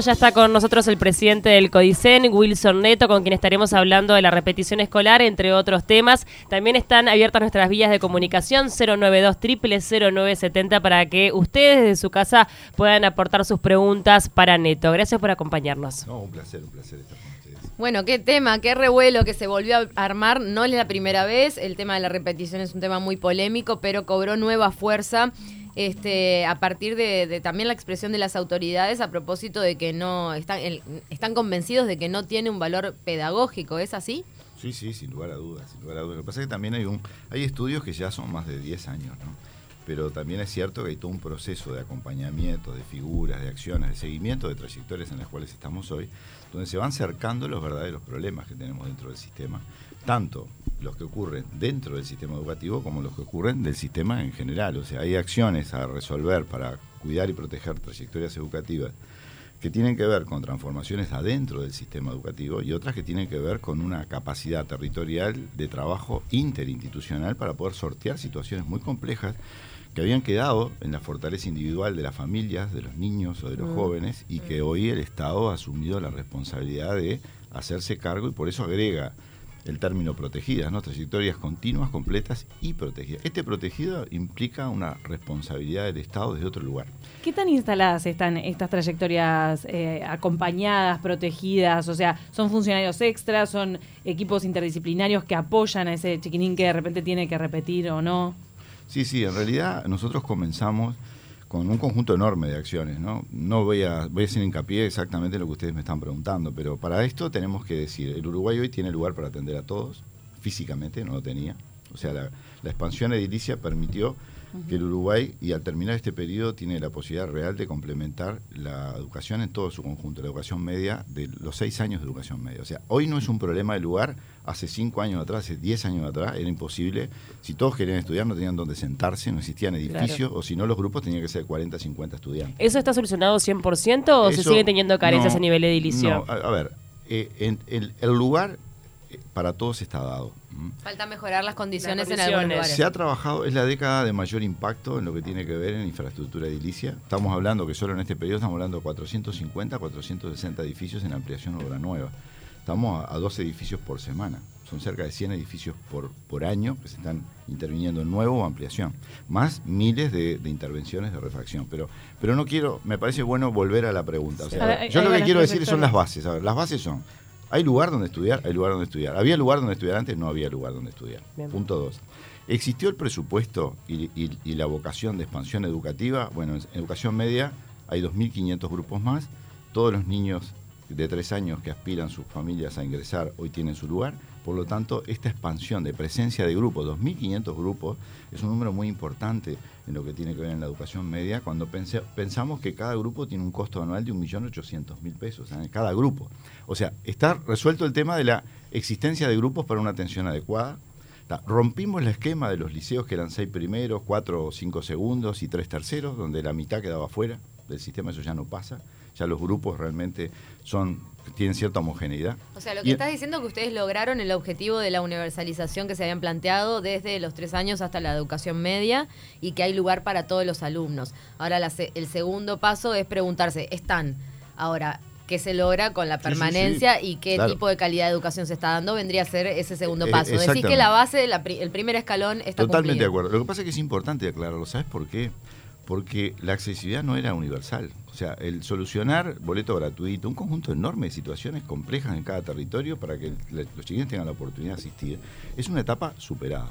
Ya está con nosotros el presidente del CODICEN, Wilson Neto, con quien estaremos hablando de la repetición escolar, entre otros temas. También están abiertas nuestras vías de comunicación 092 0970 para que ustedes desde su casa puedan aportar sus preguntas para Neto. Gracias por acompañarnos. No, un placer, un placer estar con ustedes. Bueno, qué tema, qué revuelo que se volvió a armar. No es la primera vez. El tema de la repetición es un tema muy polémico, pero cobró nueva fuerza este, a partir de, también la expresión de las autoridades a propósito de que no están, están convencidos de que no tiene un valor pedagógico, ¿es así? Sí, sí, sin lugar a dudas, sin lugar a dudas. Lo que pasa es que también hay un, hay estudios que ya son más de 10 años, ¿no? Pero también es cierto que hay todo un proceso de acompañamiento, de figuras, de acciones, de seguimiento de trayectorias en las cuales estamos hoy, donde se van cercando los verdaderos problemas que tenemos dentro del sistema, tanto los que ocurren dentro del sistema educativo como los que ocurren del sistema en general. O sea, hay acciones a resolver para cuidar y proteger trayectorias educativas que tienen que ver con transformaciones adentro del sistema educativo y otras que tienen que ver con una capacidad territorial de trabajo interinstitucional para poder sortear situaciones muy complejas que habían quedado en la fortaleza individual de las familias, de los niños o de los mm. jóvenes y que mm. hoy el Estado ha asumido la responsabilidad de hacerse cargo y por eso agrega el término protegidas, ¿no? trayectorias continuas, completas y protegidas. Este protegido implica una responsabilidad del Estado desde otro lugar. ¿Qué tan instaladas están estas trayectorias eh, acompañadas, protegidas? O sea, ¿son funcionarios extras, son equipos interdisciplinarios que apoyan a ese chiquinín que de repente tiene que repetir o no? Sí, sí, en realidad nosotros comenzamos con un conjunto enorme de acciones. No, no voy, a, voy a hacer hincapié exactamente en lo que ustedes me están preguntando, pero para esto tenemos que decir, el Uruguay hoy tiene lugar para atender a todos, físicamente no lo tenía. O sea, la, la expansión edilicia permitió que el Uruguay, y al terminar este periodo, tiene la posibilidad real de complementar la educación en todo su conjunto, la educación media de los seis años de educación media. O sea, hoy no es un problema de lugar, hace cinco años atrás, hace diez años atrás, era imposible. Si todos querían estudiar, no tenían dónde sentarse, no existían edificios, o si no, los grupos tenían que ser 40, 50 estudiantes. ¿Eso está solucionado 100% o se sigue teniendo carencias a nivel edilicio? No, a, ver, eh, en, el lugar para todos está dado. Falta mejorar las condiciones, en algunos lugares. Se ha trabajado, es la década de mayor impacto en lo que tiene que ver en infraestructura edilicia. Estamos hablando que solo en este periodo estamos hablando de 450, 460 edificios en ampliación obra nueva. Estamos a, dos edificios por semana. Son cerca de 100 edificios por, por año que se están interviniendo en nuevo o ampliación. Más miles de, intervenciones de refacción. Pero, pero no quiero, me parece bueno volver a la pregunta. yo lo que quiero decir son las bases. A ver, las bases son hay lugar donde estudiar, hay lugar donde estudiar. Había lugar donde estudiar antes, no había lugar donde estudiar. Punto dos. ¿Existió el presupuesto y, la vocación de expansión educativa? Bueno, en educación media hay 2.500 grupos más. Todos los niños de tres años que aspiran sus familias a ingresar hoy tienen su lugar. Por lo tanto, esta expansión de presencia de grupos, 2.500 grupos, es un número muy importante en lo que tiene que ver en la educación media, cuando pensamos que cada grupo tiene un costo anual de 1.800.000 pesos, en cada grupo. O sea, está resuelto el tema de la existencia de grupos para una atención adecuada. rompimos el esquema de los liceos que eran seis primeros, cuatro o cinco segundos y tres terceros, donde la mitad quedaba fuera del sistema, eso ya no pasa. Ya los grupos realmente son tienen cierta homogeneidad. O sea, lo que estás diciendo es que ustedes lograron el objetivo de la universalización que se habían planteado desde los tres años hasta la educación media y que hay lugar para todos los alumnos. Ahora el segundo paso es preguntarse, ¿están? Ahora, ¿qué se logra con la permanencia y qué tipo de calidad de educación se está dando? Vendría a ser ese segundo eh, paso. Decir que la base, el primer escalón está Totalmente de acuerdo. Lo que pasa es que es importante aclararlo. ¿Sabes por qué? Porque la accesibilidad no era universal. O sea, el solucionar boleto gratuito, un conjunto enorme de situaciones complejas en cada territorio para que los chilenos tengan la oportunidad de asistir, es una etapa superada.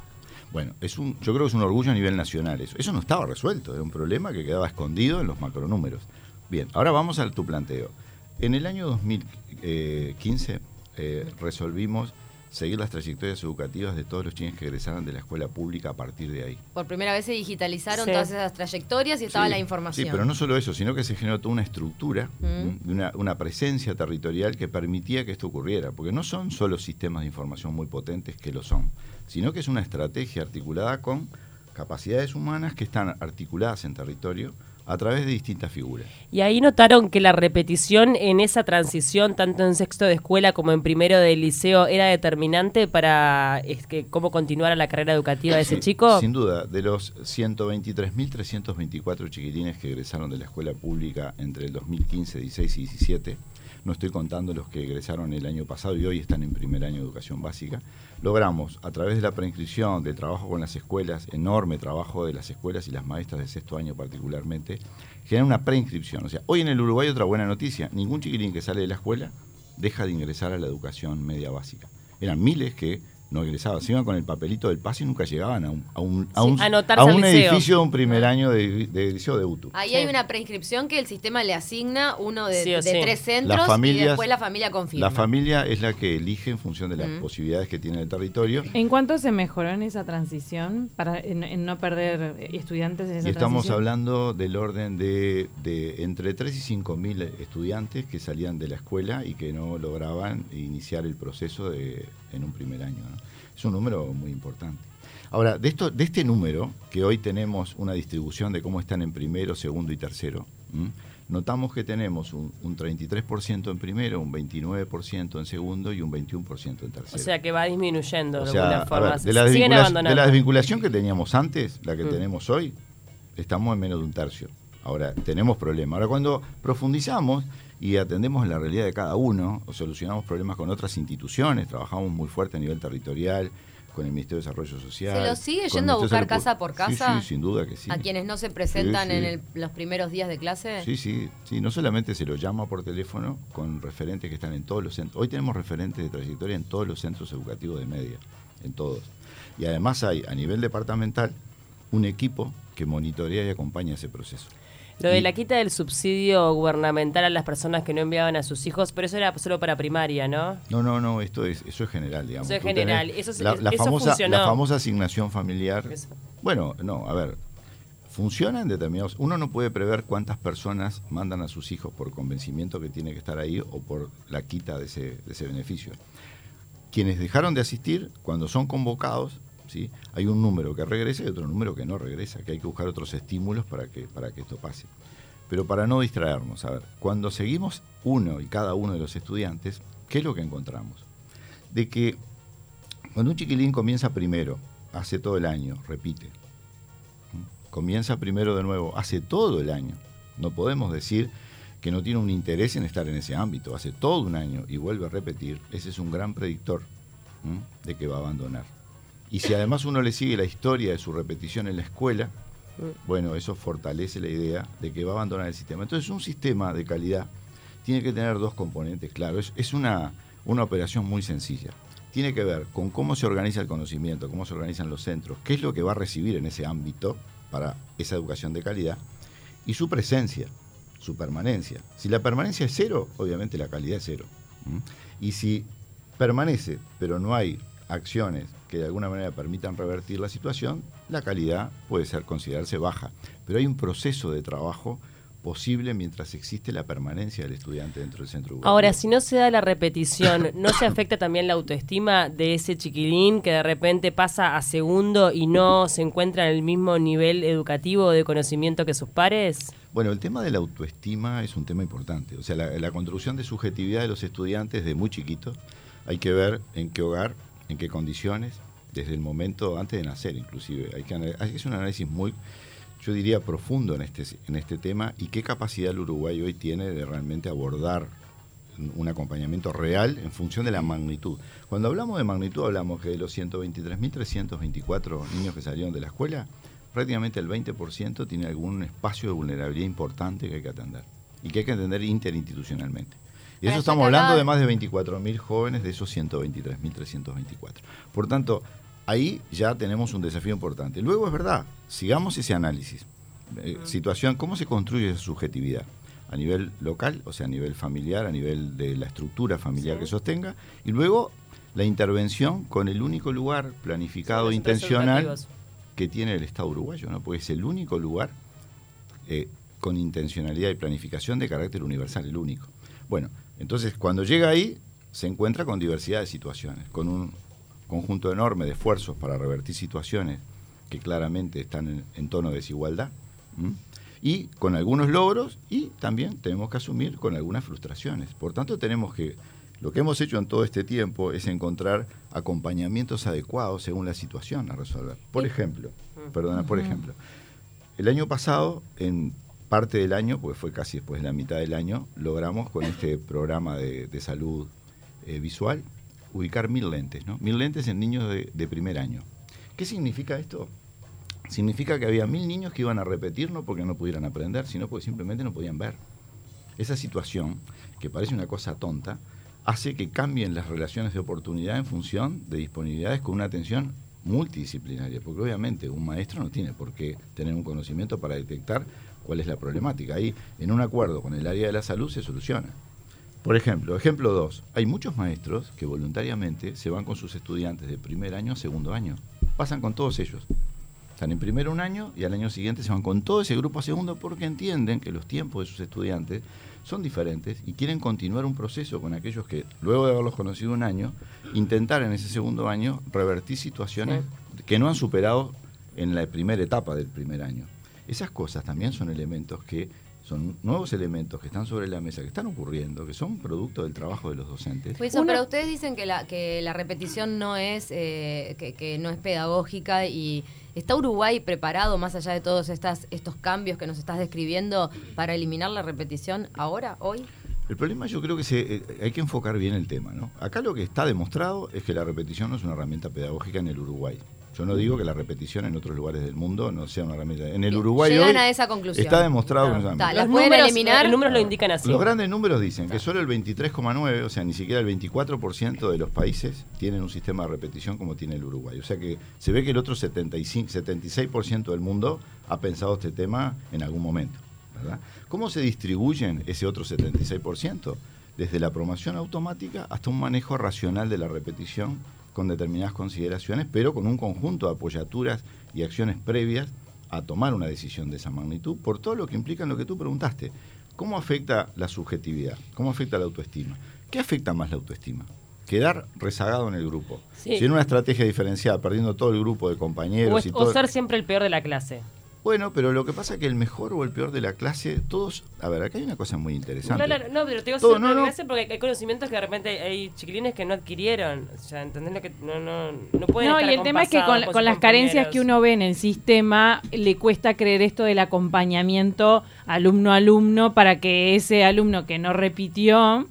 Bueno, es un, yo creo que es un orgullo a nivel nacional eso. Eso no estaba resuelto, era un problema que quedaba escondido en los macronúmeros. Bien, ahora vamos a tu planteo. En el año 2015 eh, resolvimos seguir las trayectorias educativas de todos los chinos que egresaran de la escuela pública a partir de ahí. Por primera vez se digitalizaron todas esas trayectorias y estaba la información. Sí, pero no solo eso, sino que se generó toda una estructura, mm. una, una, presencia territorial que permitía que esto ocurriera, porque no son solo sistemas de información muy potentes que lo son, sino que es una estrategia articulada con capacidades humanas que están articuladas en territorio, a través de distintas figuras. Y ahí notaron que la repetición en esa transición, tanto en sexto de escuela como en primero del liceo, era determinante para es que, cómo continuara la carrera educativa de ese chico. Sin duda, de los 123.324 chiquilines que egresaron de la escuela pública entre el 2015, 16 y 17, no estoy contando los que egresaron el año pasado y hoy están en primer año de educación básica, logramos a través de la preinscripción, del trabajo con las escuelas, enorme trabajo de las escuelas y las maestras de sexto año particularmente, generar una preinscripción. O sea, hoy en el Uruguay otra buena noticia, ningún chiquilín que sale de la escuela deja de ingresar a la educación media básica. Eran miles que no egresaban, se iban con el papelito del pase y nunca llegaban a un, a un, a un, a un edificio de un primer año de, de, liceo de UTU. Ahí hay una preinscripción que el sistema le asigna uno de, tres centros y después la familia confirma. La familia es la que elige en función de las posibilidades que tiene el territorio. ¿En cuánto se mejoró en esa transición para en, no perder estudiantes en esa y estamos hablando del orden de, de entre 3 y 5 mil estudiantes que salían de la escuela y que no lograban iniciar el proceso de en un primer año. Es un número muy importante. Ahora, de, esto, de este número, que hoy tenemos una distribución de cómo están en primero, segundo y tercero, notamos que tenemos un, 33% en primero, un 29% en segundo y un 21% en tercero. O sea que va disminuyendo de de, la de la desvinculación que teníamos antes, la que mm. tenemos hoy, estamos en menos de un tercio. Ahora, tenemos problemas. Ahora, cuando profundizamos y atendemos la realidad de cada uno, o solucionamos problemas con otras instituciones, trabajamos muy fuerte a nivel territorial, con el Ministerio de Desarrollo Social. ¿Se lo sigue yendo a buscar casa por casa? Sí, sin duda que sí. ¿A quienes no se presentan en los primeros días de clase? Sí, sí, sí. No solamente se lo llama por teléfono con referentes que están en todos los centros. Hoy tenemos referentes de trayectoria en todos los centros educativos de media, en todos. Y además hay a nivel departamental un equipo que monitorea y acompaña ese proceso. Lo de la quita del subsidio gubernamental a las personas que no enviaban a sus hijos, pero eso era solo para primaria, ¿no? No, no, no, esto es, eso es general, digamos. Eso es general, eso, la, famosa, La famosa asignación familiar. Bueno, no, a ver, funciona en determinados... Uno no puede prever cuántas personas mandan a sus hijos por convencimiento que tiene que estar ahí o por la quita de ese, de ese beneficio. Quienes dejaron de asistir, cuando son convocados, hay un número que regresa y otro número que no regresa, que hay que buscar otros estímulos para que, para que esto pase. Pero para no distraernos, a ver, cuando seguimos uno y cada uno de los estudiantes, ¿qué es lo que encontramos? De que cuando un chiquilín comienza primero, hace todo el año, repite, comienza primero de nuevo, hace todo el año, no podemos decir que no tiene un interés en estar en ese ámbito, hace todo un año y vuelve a repetir, ese es un gran predictor de que va a abandonar. Y si además uno le sigue la historia de su repetición en la escuela, bueno, eso fortalece la idea de que va a abandonar el sistema. Entonces, un sistema de calidad tiene que tener dos componentes, claro. Es, una, una operación muy sencilla. Tiene que ver con cómo se organiza el conocimiento, cómo se organizan los centros, qué es lo que va a recibir en ese ámbito para esa educación de calidad y su presencia, su permanencia. Si la permanencia es cero, obviamente la calidad es cero. Y si permanece, pero no hay acciones que de alguna manera permitan revertir la situación, la calidad puede ser considerarse baja. Pero hay un proceso de trabajo posible mientras existe la permanencia del estudiante dentro del centro. Ahora, si no se da la repetición, ¿no se afecta también la autoestima de ese chiquilín que de repente pasa a segundo y no se encuentra en el mismo nivel educativo de conocimiento que sus pares? Bueno, el tema de la autoestima es un tema importante. O sea, la, la construcción de subjetividad de los estudiantes de muy chiquitos, hay que ver en qué hogar en qué condiciones, desde el momento antes de nacer inclusive. Hay que, hacer un análisis muy, yo diría, profundo en este, en este tema y qué capacidad el Uruguay hoy tiene de realmente abordar un acompañamiento real en función de la magnitud. Cuando hablamos de magnitud hablamos que de los 123.324 niños que salieron de la escuela, prácticamente el 20% tiene algún espacio de vulnerabilidad importante que hay que atender y que hay que atender interinstitucionalmente. Y eso estamos hablando de más de 24.000 jóvenes de esos 123.324. Por tanto, ahí ya tenemos un desafío importante. Luego es verdad, sigamos ese análisis. Eh, situación, ¿cómo se construye esa subjetividad? A nivel local, o sea, a nivel familiar, a nivel de la estructura familiar que sostenga, y luego la intervención con el único lugar planificado intencional que tiene el Estado uruguayo, ¿no? Porque es el único lugar eh, con intencionalidad y planificación de carácter universal, el único. Bueno, entonces, cuando llega ahí, se encuentra con diversidad de situaciones, con un conjunto enorme de esfuerzos para revertir situaciones que claramente están en, tono de desigualdad, y con algunos logros y también tenemos que asumir con algunas frustraciones. Por tanto, tenemos que, lo que hemos hecho en todo este tiempo es encontrar acompañamientos adecuados según la situación a resolver. Por ejemplo, perdona, por ejemplo, el año pasado, en parte del año, pues fue casi después de la mitad del año, logramos con este programa de, salud eh, visual ubicar mil lentes, ¿no? Mil lentes en niños de, de primer año. ¿Qué significa esto? significa que había mil niños que iban a repetir no porque no pudieran aprender, sino porque simplemente no podían ver. Esa situación, que parece una cosa tonta, hace que cambien las relaciones de oportunidad en función de disponibilidades con una atención multidisciplinaria, porque obviamente un maestro no tiene por qué tener un conocimiento para detectar cuál es la problemática. Ahí, en un acuerdo con el área de la salud, se soluciona. Por ejemplo, ejemplo 2, hay muchos maestros que voluntariamente se van con sus estudiantes de primer año a segundo año. Pasan con todos ellos. Están en primero un año y al año siguiente se van con todo ese grupo a segundo porque entienden que los tiempos de sus estudiantes son diferentes y quieren continuar un proceso con aquellos que, luego de haberlos conocido un año, intentar en ese segundo año revertir situaciones que no han superado en la primera etapa del primer año. Esas cosas también son elementos que son nuevos elementos que están sobre la mesa, que están ocurriendo, que son producto del trabajo de los docentes. Pues pero ustedes dicen que la, que la repetición no es, eh, que, que, no es pedagógica y ¿Está Uruguay preparado, más allá de todos estas, estos cambios que nos estás describiendo, para eliminar la repetición ahora, hoy? El problema yo creo que se, eh, hay que enfocar bien el tema. ¿no? Acá lo que está demostrado es que la repetición no es una herramienta pedagógica en el Uruguay. Yo no digo que la repetición en otros lugares del mundo no sea una herramienta. En el Uruguay Llegan a esa conclusión. está demostrado que no. Los números, eliminar. Los números lo indican así. Los grandes números dicen que solo el 23,9, o sea, ni siquiera el 24% de los países tienen un sistema de repetición como tiene el Uruguay. O sea que se ve que el otro 75, 76% del mundo ha pensado este tema en algún momento. ¿verdad? ¿Cómo se distribuyen ese otro 76%? Desde la promoción automática hasta un manejo racional de la repetición con determinadas consideraciones, pero con un conjunto de apoyaturas y acciones previas a tomar una decisión de esa magnitud, por todo lo que implica en lo que tú preguntaste. ¿Cómo afecta la subjetividad? ¿Cómo afecta la autoestima? ¿Qué afecta más la autoestima? Quedar rezagado en el grupo. Si en una estrategia diferenciada, perdiendo todo el grupo de compañeros. O, y todo... o ser siempre el peor de la clase. Bueno, pero lo que pasa es que el mejor o el peor de la clase, todos. A ver, acá hay una cosa muy interesante. No, no, no pero te digo no, no. clase porque hay conocimientos que de repente hay chiquilines que no adquirieron. O sea, ¿entendés lo que no, no, no pueden No, y el tema es que con, con las carencias que uno ve en el sistema, le cuesta creer esto del acompañamiento alumno-alumno para que ese alumno que no repitió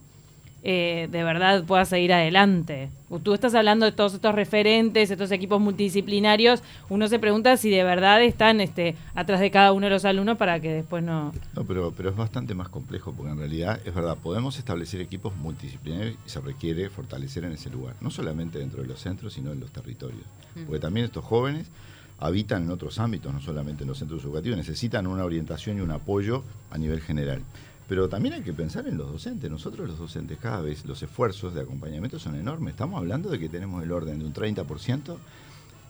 eh, de verdad pueda seguir adelante. Tú estás hablando de todos estos referentes, estos equipos multidisciplinarios. Uno se pregunta si de verdad están este, atrás de cada uno de los alumnos para que después no. No, pero, pero es bastante más complejo porque en realidad es verdad, podemos establecer equipos multidisciplinarios y se requiere fortalecer en ese lugar, no solamente dentro de los centros, sino en los territorios. Mm. Porque también estos jóvenes habitan en otros ámbitos, no solamente en los centros educativos, necesitan una orientación y un apoyo a nivel general. Pero también hay que pensar en los docentes. Nosotros los docentes cada vez los esfuerzos de acompañamiento son enormes. Estamos hablando de que tenemos el orden de un 30%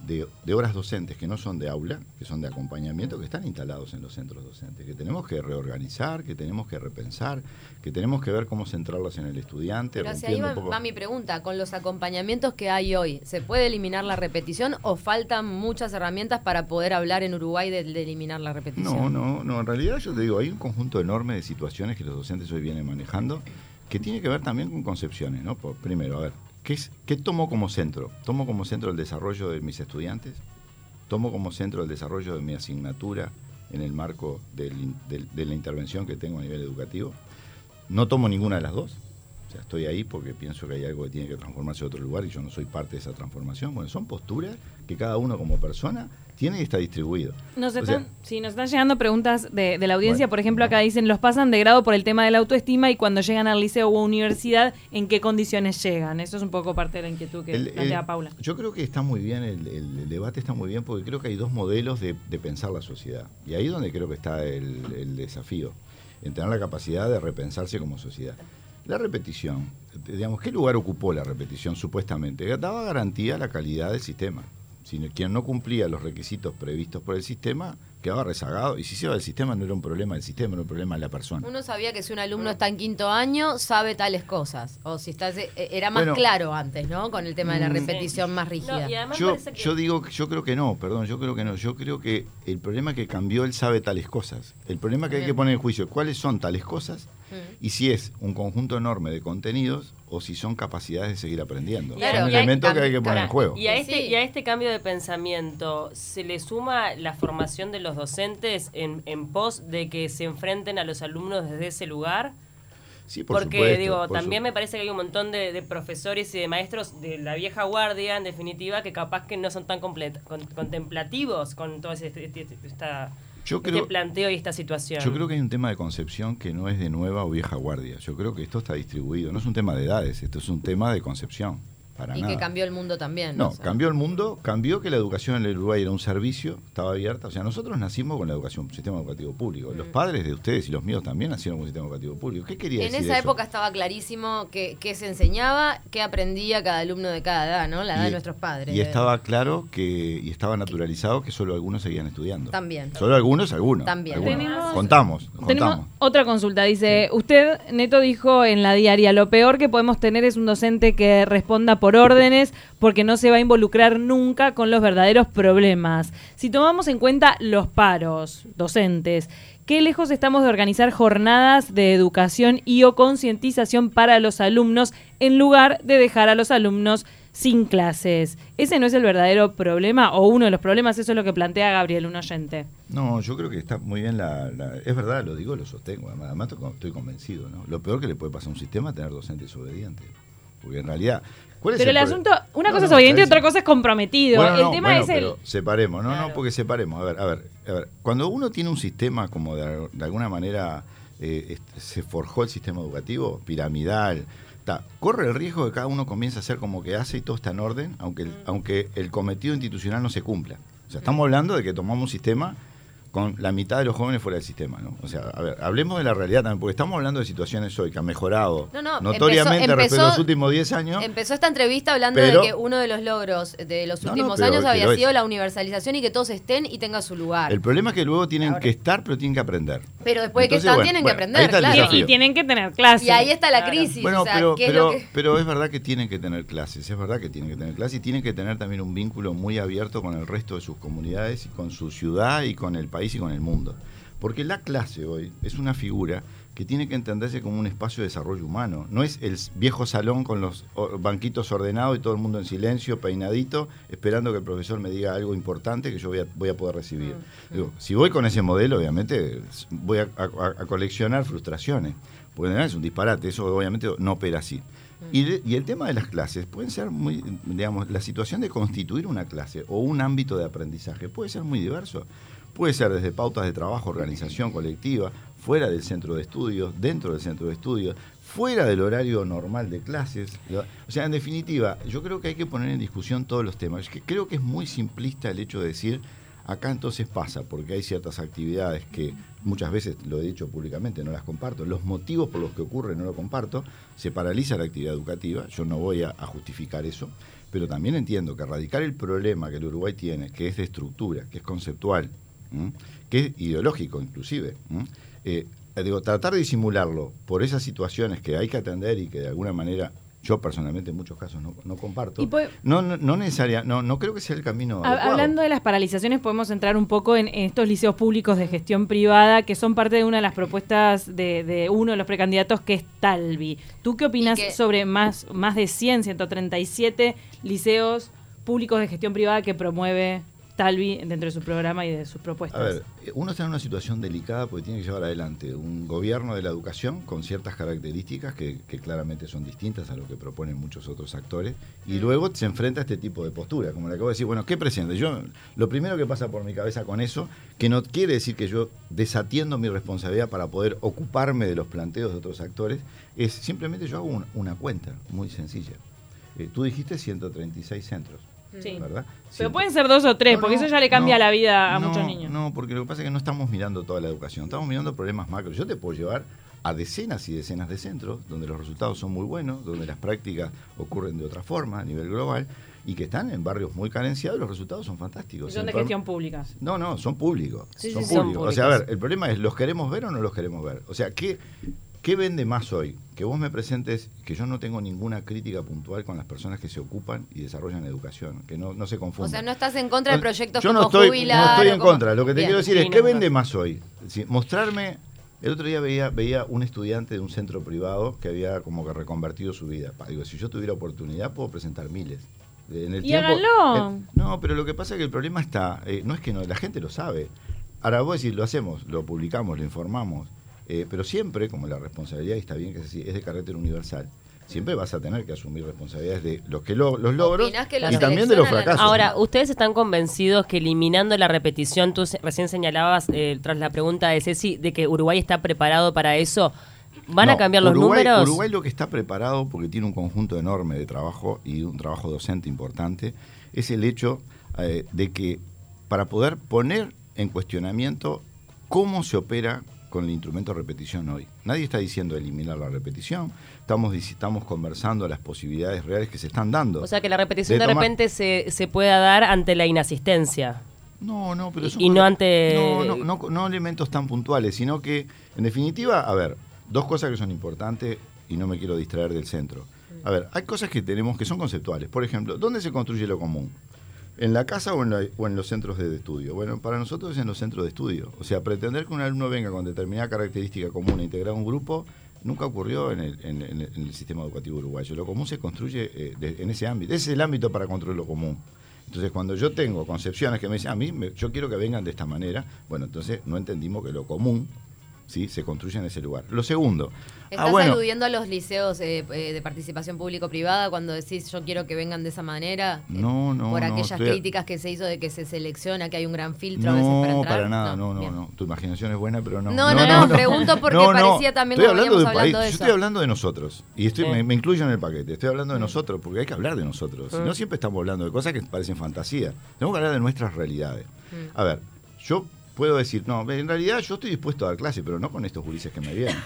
de, horas docentes que no son de aula, que son de acompañamiento, que están instalados en los centros docentes, que tenemos que reorganizar, que tenemos que repensar, que tenemos que ver cómo centrarlas en el estudiante. Pero hacia ahí va, mi pregunta, con los acompañamientos que hay hoy, ¿se puede eliminar la repetición o faltan muchas herramientas para poder hablar en Uruguay de, eliminar la repetición? No, no, no, en realidad yo te digo, hay un conjunto enorme de situaciones que los docentes hoy vienen manejando que tiene que ver también con concepciones, ¿no? Por, primero, a ver, ¿Qué, tomo como centro? ¿Tomo como centro el desarrollo de mis estudiantes? ¿Tomo como centro el desarrollo de mi asignatura en el marco de la intervención que tengo a nivel educativo? ¿No tomo ninguna de las dos? O sea, estoy ahí porque pienso que hay algo que tiene que transformarse a otro lugar y yo no soy parte de esa transformación. Bueno, son posturas que cada uno como persona tiene y está distribuido. Nos están, sí, nos están llegando preguntas de, la audiencia. por ejemplo, acá dicen, los pasan de grado por el tema de la autoestima y cuando llegan al liceo o universidad, ¿en qué condiciones llegan? Eso es un poco parte de la inquietud que plantea Paula. Yo creo que está muy bien, el, debate está muy bien porque creo que hay dos modelos de, pensar la sociedad. Y ahí es donde creo que está el desafío, en tener la capacidad de repensarse como sociedad. La repetición, digamos, ¿qué lugar ocupó la repetición supuestamente? Daba garantía a la calidad del sistema. Si quien no cumplía los requisitos previstos por el sistema quedaba rezagado y si se iba del sistema no era un problema del sistema, era un problema de la persona. Uno sabía que si un alumno está en quinto año sabe tales cosas, o si está eh, era más claro antes, ¿no? Con el tema de la mm, repetición más rígida. yo, yo digo, yo creo que no, perdón, yo creo que no, yo creo que el problema que cambió él sabe tales cosas. El problema que hay que poner en juicio, ¿cuáles son tales cosas? Mm. Y si es un conjunto enorme de contenidos o si son capacidades de seguir aprendiendo. es un elemento que hay que poner en juego. Y a, este, y a este cambio de pensamiento, ¿se le suma la formación de los docentes en, en pos de que se enfrenten a los alumnos desde ese lugar? Sí, por Porque digo, también me parece que hay un montón de, profesores y de maestros de la vieja guardia, en definitiva, que capaz que no son tan contemplativos con todo este, esta, este planteo y esta situación. Yo creo que hay un tema de concepción que no es de nueva o vieja guardia. Yo creo que esto está distribuido. No es un tema de edades, esto es un tema de concepción y que cambió el mundo también. No, cambió el mundo, cambió que la educación en el Uruguay era un servicio, estaba abierta. O sea, nosotros nacimos con la educación, sistema educativo público. Los mm. padres de ustedes y los míos también nacieron con un sistema educativo público. ¿Qué quería en decir? En esa época estaba clarísimo qué que se enseñaba, qué aprendía cada alumno de cada edad, ¿no? La edad de nuestros padres. Y estaba claro que, y estaba naturalizado que solo algunos seguían estudiando. También. Solo algunos, algunos. También. contamos, contamos. otra consulta. Dice, usted, Neto, dijo en la diaria, lo peor que podemos tener es un docente que responda por órdenes porque no se va a involucrar nunca con los verdaderos problemas. Si tomamos en cuenta los paros docentes, qué lejos estamos de organizar jornadas de educación y o concientización para los alumnos en lugar de dejar a los alumnos sin clases. ¿Ese no es el verdadero problema o uno de los problemas? Eso es lo que plantea Gabriel, un oyente. No, yo creo que está muy bien la... es verdad, lo digo, lo sostengo, además estoy convencido. ¿no? Lo peor que le puede pasar a un sistema es tener docentes obedientes. Porque en realidad pero el, asunto, una cosa es obediente y otra cosa es comprometido. el tema es el. separemos, no, no, porque separemos. A ver, a ver, a ver. Cuando uno tiene un sistema como de, alguna manera eh, se forjó el sistema educativo, piramidal, corre el riesgo de que cada uno comience a hacer como que hace y todo está en orden, aunque mm. aunque el cometido institucional no se cumpla. O sea, estamos hablando de que tomamos un sistema con la mitad de los jóvenes fuera del sistema, ¿no? O sea, a ver, hablemos de la realidad también, porque estamos hablando de situaciones hoy que han mejorado notoriamente respecto a los últimos 10 años. Empezó esta entrevista hablando de que uno de los logros de los últimos años había sido la universalización y que todos estén y tengan su lugar. El problema es que luego tienen que estar, pero tienen que aprender. Pero después de que están, tienen que aprender, claro. Y, tienen que tener clases. Y ahí está la crisis. Bueno, pero, pero, pero es verdad que tienen que tener clases, es verdad que tienen que tener clases y tienen que tener también un vínculo muy abierto con el resto de sus comunidades y con su ciudad y con el país y con el mundo. Porque la clase hoy es una figura que tiene que entenderse como un espacio de desarrollo humano. No es el viejo salón con los banquitos ordenados y todo el mundo en silencio, peinadito, esperando que el profesor me diga algo importante que yo voy a, voy a poder recibir. Mm, mm. si voy con ese modelo, obviamente voy a, coleccionar frustraciones. Porque es un disparate, eso obviamente no opera así. Mm. Y, y, el tema de las clases pueden ser muy, digamos, la situación de constituir una clase o un ámbito de aprendizaje puede ser muy diverso. Puede ser desde pautas de trabajo, organización colectiva, fuera del centro de estudios, dentro del centro de estudios, fuera del horario normal de clases. O sea, en definitiva, yo creo que hay que poner en discusión todos los temas. creo que es muy simplista el hecho de decir, acá entonces pasa, porque hay ciertas actividades que muchas veces, lo he dicho públicamente, no las comparto. Los motivos por los que ocurre no lo comparto. Se paraliza la actividad educativa, yo no voy a, justificar eso, pero también entiendo que erradicar el problema que el Uruguay tiene, que es de estructura, que es conceptual, que es ideológico inclusive. Eh, digo, tratar de disimularlo por esas situaciones que hay que atender y que de alguna manera yo personalmente en muchos casos no, comparto. no, no, no necesaria, no, no creo que sea el camino. Hablando de las paralizaciones, podemos entrar un poco en, estos liceos públicos de gestión privada que son parte de una de las propuestas de, uno de los precandidatos que es Talvi. ¿Tú qué opinas sobre más, más de 100, 137 liceos públicos de gestión privada que promueve Talvi dentro de su programa y de sus propuestas. A ver, uno está en una situación delicada porque tiene que llevar adelante un gobierno de la educación con ciertas características que, claramente son distintas a lo que proponen muchos otros actores y luego se enfrenta a este tipo de postura, como le acabo de decir, bueno, ¿qué presente? Yo, lo primero que pasa por mi cabeza con eso, que no quiere decir que yo desatiendo mi responsabilidad para poder ocuparme de los planteos de otros actores, es simplemente yo hago una cuenta muy sencilla. Eh, tú dijiste 136 centros. Sí. ¿verdad? Pero pueden ser dos o tres, porque eso ya le cambia la vida a muchos niños. No, porque lo que pasa es que no estamos mirando toda la educación, estamos mirando problemas macros. Yo te puedo llevar a decenas y decenas de centros donde los resultados son muy buenos, donde las prácticas ocurren de otra forma a nivel global, y que están en barrios muy carenciados, los resultados son fantásticos. Son de gestión pública. No, no, son públicos. Sí, son, sí, son públicos. O sea, a ver, el problema es, ¿los queremos ver o no los queremos ver? O sea, ¿qué, ¿qué vende más hoy? Que vos me presentes, que yo no tengo ninguna crítica puntual con las personas que se ocupan y desarrollan educación, que no, no se confundan. O sea, no estás en contra de proyectos yo como no estoy, Jubilar No estoy en como- contra. Lo que te Bien. quiero decir es, ¿qué vende más hoy? Sí, mostrarme... El otro día veía, veía un estudiante de un centro privado que había como que reconvertido su vida. Digo, si yo tuviera oportunidad, puedo presentar miles. En el Y tiempo- háganlo. en- no, pero lo que pasa es que el problema está, eh, no es que no, la gente lo sabe. Ahora vos decís, lo hacemos, lo publicamos, lo informamos, eh, pero siempre, como la responsabilidad, y está bien que es así, es de carácter universal, siempre vas a tener que asumir responsabilidades de los que lo- los logros ¿Opinás que lo y también de los fracasos. Ahora, ¿ustedes están convencidos que eliminando la repetición, tú recién señalabas, eh, tras la pregunta de Ceci, de que Uruguay está preparado para eso? ¿Van a cambiar los Uruguay- números? Uruguay lo que está preparado, porque tiene un conjunto enorme de trabajo y un trabajo docente importante, es el hecho eh, de que para poder poner en cuestionamiento cómo se opera con el instrumento de repetición hoy. Nadie está diciendo eliminar la repetición, estamos, estamos conversando las posibilidades reales que se están dando. O sea, que la repetición de, repente se, se pueda dar ante la inasistencia. No, no, pero Y- eso y no ante- No, no, no, no elementos tan puntuales, sino que, en definitiva, a ver, dos cosas que son importantes y no me quiero distraer del centro. A ver, hay cosas que tenemos que son conceptuales. Por ejemplo, ¿dónde se construye lo común? ¿En la casa o en, los centros de estudio? Bueno, para nosotros es en los centros de estudio. O sea, pretender que un alumno venga con determinada característica común e integrar un grupo nunca ocurrió en el, sistema educativo uruguayo. Lo común se construye eh, en ese ámbito. Ese es el ámbito para construir lo común. Entonces, cuando yo tengo concepciones que me dicen, a mí me- yo quiero que vengan de esta manera, bueno, entonces no entendimos que lo común ¿sí? se construye en ese lugar. Lo segundo, ¿Estás ah, bueno, aludiendo a los liceos eh, eh, de participación público-privada cuando decís yo quiero que vengan de esa manera? Eh, No, no, Por no, aquellas estoy- críticas que se hizo de que se selecciona, que hay un gran filtro a veces para no, entrar. para nada, no, no, no. Tu imaginación es buena, pero no. No, no, no, pregunto porque parecía también Estoy hablando de un hablando de Yo estoy hablando de nosotros. Y estoy, Sí. me, me incluyo en el paquete. Estoy hablando de nosotros, porque hay que hablar de nosotros. Si no, siempre estamos hablando de cosas que parecen fantasía. Tenemos que hablar de nuestras realidades. A ver, yo puedo decir, no, en realidad yo estoy dispuesto a dar clase, pero no con estos gurises que me vienen.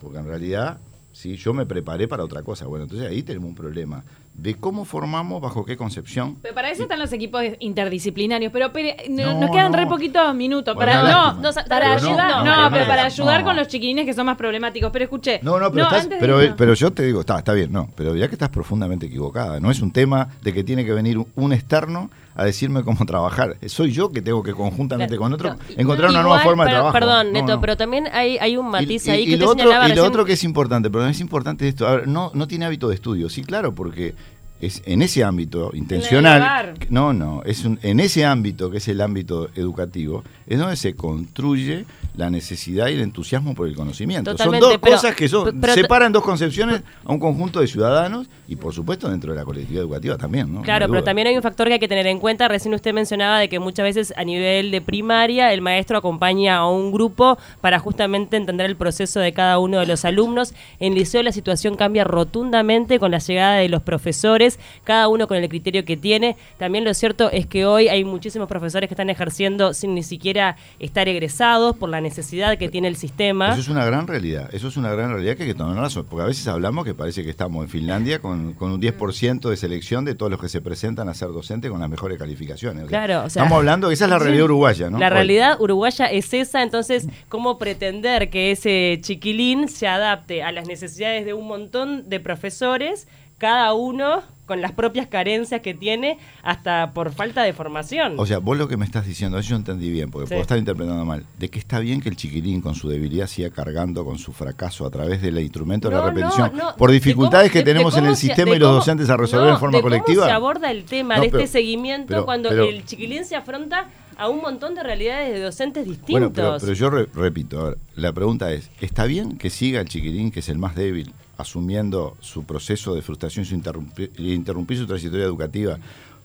Porque en realidad, sí, yo me preparé para otra cosa. Bueno, entonces ahí tenemos un problema de cómo formamos, bajo qué concepción. Pero para eso están los equipos interdisciplinarios. Pero no- No, nos quedan no. re poquitos minutos. Bueno, Para, no, no, para Pero no, ayudar, no, no, pero no, para no. ayudar con los chiquilines que son más problemáticos. Pero escuché. No, no, pero, estás- de pero, yo te digo, está, está bien, no, pero ya que estás profundamente equivocada. No es un tema de que tiene que venir un- externo a decirme cómo trabajar. Soy yo que tengo que conjuntamente con otro No, encontrar una igual, nueva forma de pero- trabajo. Perdón, No, Neto, no. pero también hay, hay un matiz Y- ahí y, que y te lo otro, y lo recién. otro que es importante, pero es importante esto, a ver, no, no tiene hábito de estudio, sí, claro, porque es en ese ámbito intencional, no, no, es un, en ese ámbito que es el ámbito educativo, es donde se construye la necesidad y el entusiasmo por el conocimiento. Totalmente, son dos pero- cosas que son, pero- separan dos concepciones a un conjunto de ciudadanos y por supuesto dentro de la colectividad educativa también, ¿no? Claro, No pero también hay un factor que hay que tener en cuenta. Recién usted mencionaba de que muchas veces a nivel de primaria el maestro acompaña a un grupo para justamente entender el proceso de cada uno de los alumnos. En liceo la situación cambia rotundamente con la llegada de los profesores, cada uno con el criterio que tiene. También lo cierto es que hoy hay muchísimos profesores que están ejerciendo sin ni siquiera estar egresados por la necesidad que tiene el sistema. Eso es una gran realidad, eso es una gran realidad que hay que tomar razón, porque a veces hablamos que parece que estamos en Finlandia con, con un 10% de selección de todos los que se presentan a ser docentes con las mejores calificaciones. O sea, Claro, o sea- estamos hablando que esa es la realidad uruguaya, ¿no? La Hoy. realidad uruguaya es esa, entonces, ¿cómo pretender que ese chiquilín se adapte a las necesidades de un montón de profesores, cada uno con las propias carencias que tiene, hasta por falta de formación? O sea, vos lo que me estás diciendo, eso yo entendí bien, porque Sí. puedo estar interpretando mal, de que está bien que el chiquilín con su debilidad siga cargando con su fracaso a través del instrumento de la repetición, no, no, por de dificultades cómo- que tenemos en el se- sistema y los cómo- docentes a resolver en forma de colectiva. ¿Cómo se aborda el tema de pero- este seguimiento pero- cuando pero- el chiquilín se afronta a un montón de realidades de docentes distintos? Bueno, pero, pero yo re- repito, a ver, la pregunta es, ¿está bien que siga el chiquilín, que es el más débil, asumiendo su proceso de frustración su interrumpi- y interrumpir su trayectoria educativa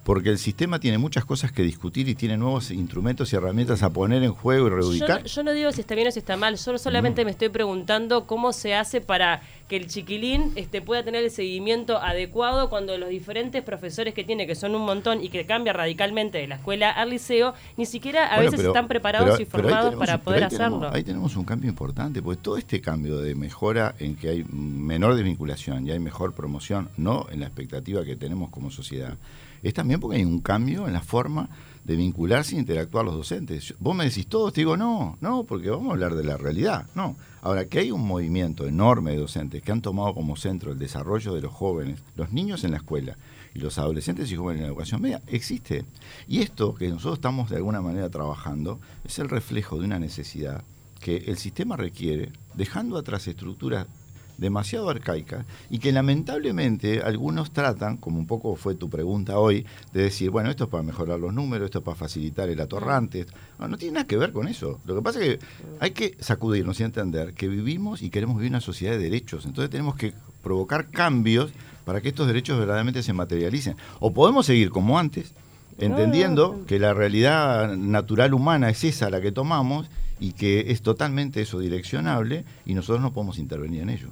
porque el sistema tiene muchas cosas que discutir y tiene nuevos instrumentos y herramientas a poner en juego y reubicar. Yo, no digo si está bien o si está mal, yo solamente me estoy preguntando cómo se hace para que el chiquilín este, pueda tener el seguimiento adecuado cuando los diferentes profesores que tiene, que son un montón y que cambia radicalmente de la escuela al liceo, ni siquiera a veces están preparados y formados para poder hacerlo. ahí tenemos un cambio importante, porque todo este cambio de mejora en que hay menor desvinculación y hay mejor promoción, no en la expectativa que tenemos como sociedad, es también porque hay un cambio en la forma de vincularse e interactuar los docentes. Vos me decís todo, te digo, no, no, porque vamos a hablar de la realidad, no. Ahora, que hay un movimiento enorme de docentes que han tomado como centro el desarrollo de los jóvenes, los niños en la escuela y los adolescentes y jóvenes en la educación media, existe. Y esto que nosotros estamos de alguna manera trabajando es el reflejo de una necesidad que el sistema requiere, dejando atrás estructuras demasiado arcaica y que lamentablemente algunos tratan, como un poco fue tu pregunta hoy, de decir, bueno, esto es para mejorar los números, esto es para facilitar el atorrante. No, tiene nada que ver con eso. Lo que pasa es que hay que sacudirnos y entender que vivimos y queremos vivir una sociedad de derechos. Entonces tenemos que provocar cambios para que estos derechos verdaderamente se materialicen. O podemos seguir como antes, entendiendo que la realidad natural humana es esa la que tomamos y que es totalmente eso direccionable y nosotros no podemos intervenir en ello.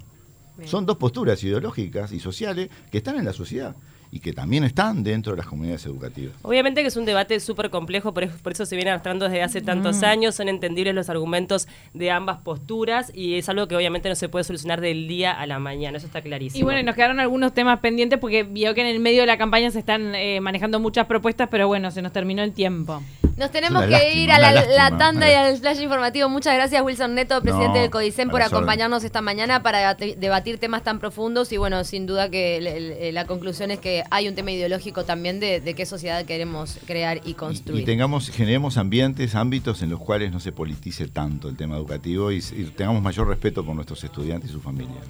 Son dos posturas ideológicas y sociales que están en la sociedad y que también están dentro de las comunidades educativas. Obviamente que es un debate súper complejo, por, eso se viene arrastrando desde hace tantos mm. años, son entendibles los argumentos de ambas posturas y es algo que obviamente no se puede solucionar del día a la mañana, eso está clarísimo. Y bueno, nos quedaron algunos temas pendientes porque vio que en el medio de la campaña se están eh, manejando muchas propuestas, pero bueno, se nos terminó el tiempo. Nos tenemos que ir a la, tanda y al flash informativo. Muchas gracias, Wilson Neto, presidente del CODICEN, por acompañarnos esta mañana para debatir temas tan profundos. Y bueno, sin duda que la conclusión es que hay un tema ideológico también de, qué sociedad queremos crear y construir. Y, tengamos, generemos ambientes, ámbitos en los cuales no se politice tanto el tema educativo y, y tengamos mayor respeto por nuestros estudiantes y sus familias.